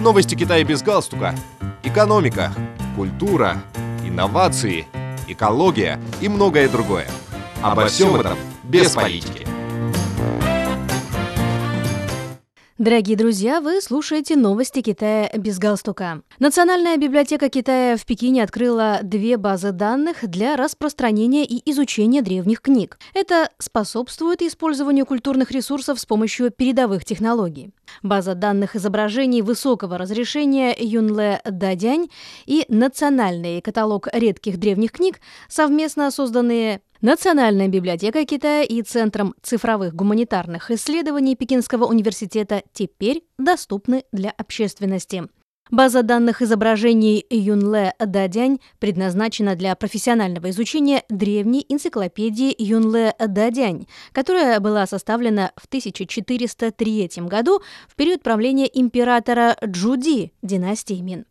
Новости Китая без галстука. Экономика, культура, инновации, экология и многое другое. Обо всем этом без политики. Дорогие друзья, вы слушаете новости Китая без галстука. Национальная библиотека Китая в Пекине открыла две базы данных для распространения и изучения древних книг. Это способствует использованию культурных ресурсов с помощью передовых технологий. База данных изображений высокого разрешения Юнле Дадянь и национальный каталог редких древних книг, совместно созданные Национальная библиотека Китая и Центром цифровых гуманитарных исследований Пекинского университета теперь доступны для общественности. База данных изображений Юнле Дадянь предназначена для профессионального изучения древней энциклопедии Юнле Дадянь, которая была составлена в 1403 году в период правления императора Джуди династии Мин.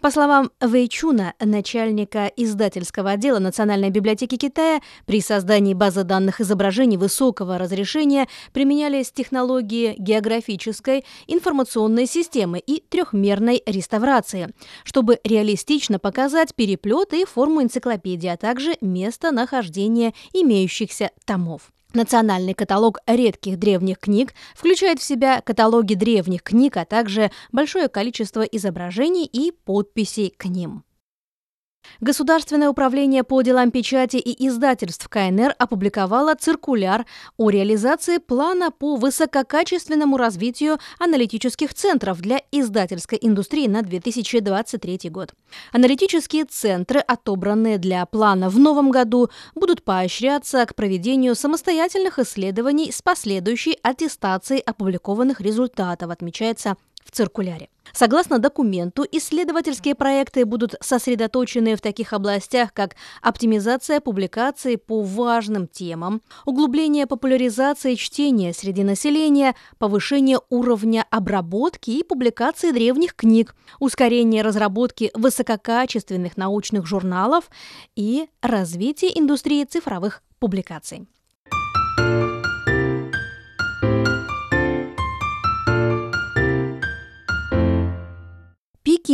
По словам Вэйчуна, начальника издательского отдела Национальной библиотеки Китая, при создании базы данных изображений высокого разрешения применялись технологии географической, информационной системы и трехмерной реставрации, чтобы реалистично показать переплеты и форму энциклопедии, а также местонахождение имеющихся томов. Национальный каталог редких древних книг включает в себя каталоги древних книг, а также большое количество изображений и подписей к ним. Государственное управление по делам печати и издательств КНР опубликовало циркуляр о реализации плана по высококачественному развитию аналитических центров для издательской индустрии на 2023 год. Аналитические центры, отобранные для плана в новом году, будут поощряться к проведению самостоятельных исследований с последующей аттестацией опубликованных результатов, отмечается в циркуляре. Согласно документу, исследовательские проекты будут сосредоточены в таких областях, как оптимизация публикаций по важным темам, углубление популяризации чтения среди населения, повышение уровня обработки и публикации древних книг, ускорение разработки высококачественных научных журналов и развитие индустрии цифровых публикаций.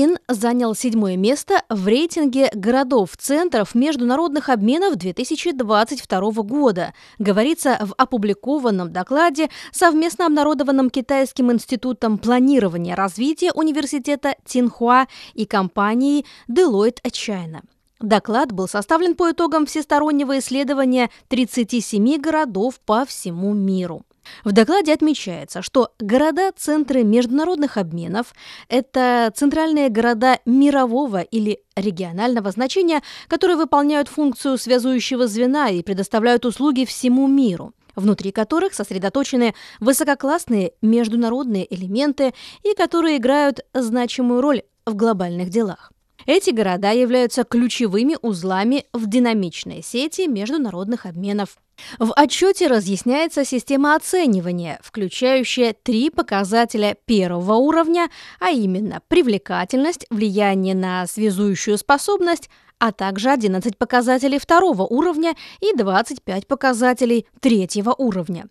Пекин занял седьмое место в рейтинге городов-центров международных обменов 2022 года, говорится в опубликованном докладе, совместно обнародованном Китайским институтом планирования развития университета Цинхуа и компанией Deloitte China. Доклад был составлен по итогам всестороннего исследования 37 городов по всему миру. В докладе отмечается, что города-центры международных обменов – это центральные города мирового или регионального значения, которые выполняют функцию связующего звена и предоставляют услуги всему миру внутри которых сосредоточены высококлассные международные элементы и которые играют значимую роль в глобальных делах. Эти города являются ключевыми узлами в динамичной сети международных обменов. В отчете разъясняется система оценивания, включающая три показателя первого уровня, а именно привлекательность, влияние на связующую способность, а также 11 показателей второго уровня и 25 показателей третьего уровня.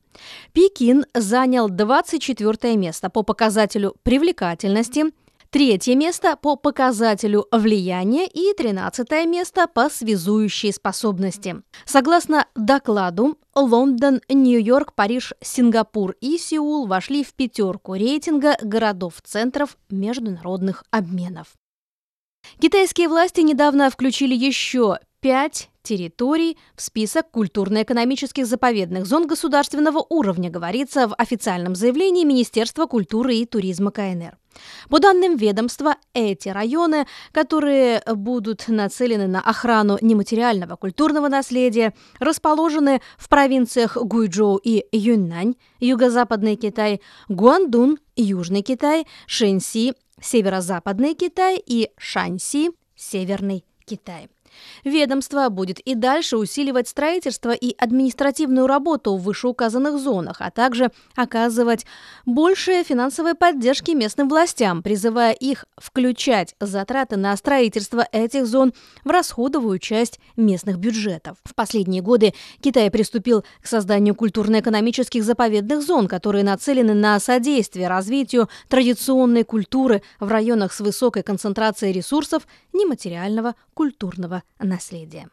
Пекин занял 24 место по показателю привлекательности, третье место по показателю влияния и тринадцатое место по связующей способности. Согласно докладу, Лондон, Нью-Йорк, Париж, Сингапур и Сеул вошли в пятерку рейтинга городов-центров международных обменов. Китайские власти недавно включили еще пять территорий в список культурно-экономических заповедных зон государственного уровня, говорится в официальном заявлении Министерства культуры и туризма КНР. По данным ведомства, эти районы, которые будут нацелены на охрану нематериального культурного наследия, расположены в провинциях Гуйчжоу и Юньнань, юго-западный Китай, Гуандун, Южный Китай, Шэньси, северо-западный Китай и Шаньси, северный Китай. Ведомство будет и дальше усиливать строительство и административную работу в вышеуказанных зонах, а также оказывать большее финансовой поддержки местным властям, призывая их включать затраты на строительство этих зон в расходовую часть местных бюджетов. В последние годы Китай приступил к созданию культурно-экономических заповедных зон, которые нацелены на содействие развитию традиционной культуры в районах с высокой концентрацией ресурсов нематериального культурного наследия.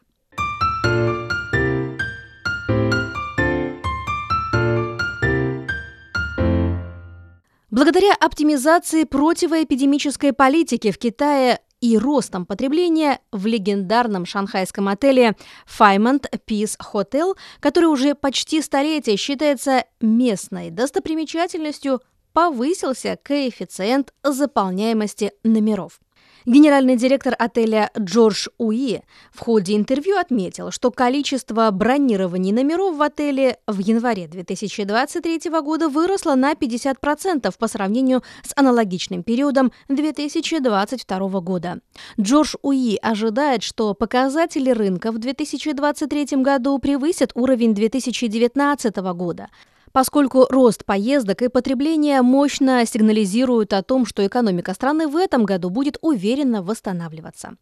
Благодаря оптимизации противоэпидемической политики в Китае и ростом потребления в легендарном шанхайском отеле Faimont Peace Hotel, который уже почти столетие считается местной достопримечательностью, повысился коэффициент заполняемости номеров. Генеральный директор отеля Джордж Уи в ходе интервью отметил, что количество бронирований номеров в отеле в январе 2023 года выросло на 50% по сравнению с аналогичным периодом 2022 года. Джордж Уи ожидает, что показатели рынка в 2023 году превысят уровень 2019 года поскольку рост поездок и потребления мощно сигнализируют о том, что экономика страны в этом году будет уверенно восстанавливаться.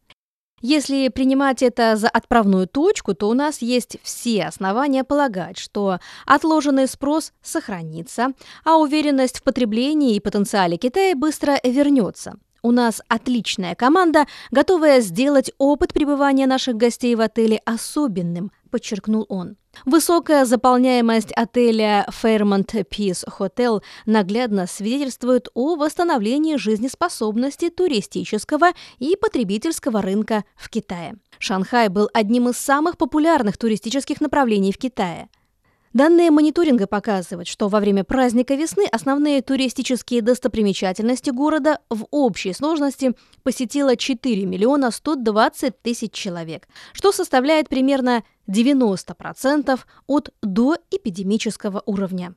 Если принимать это за отправную точку, то у нас есть все основания полагать, что отложенный спрос сохранится, а уверенность в потреблении и потенциале Китая быстро вернется. У нас отличная команда, готовая сделать опыт пребывания наших гостей в отеле особенным, подчеркнул он. Высокая заполняемость отеля Fairmont Peace Hotel наглядно свидетельствует о восстановлении жизнеспособности туристического и потребительского рынка в Китае. Шанхай был одним из самых популярных туристических направлений в Китае. Данные мониторинга показывают, что во время праздника весны основные туристические достопримечательности города в общей сложности посетило 4 миллиона 120 тысяч человек, что составляет примерно 90% от доэпидемического уровня.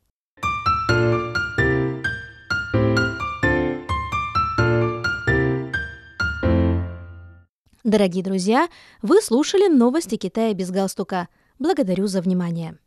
Дорогие друзья, вы слушали новости Китая без галстука. Благодарю за внимание.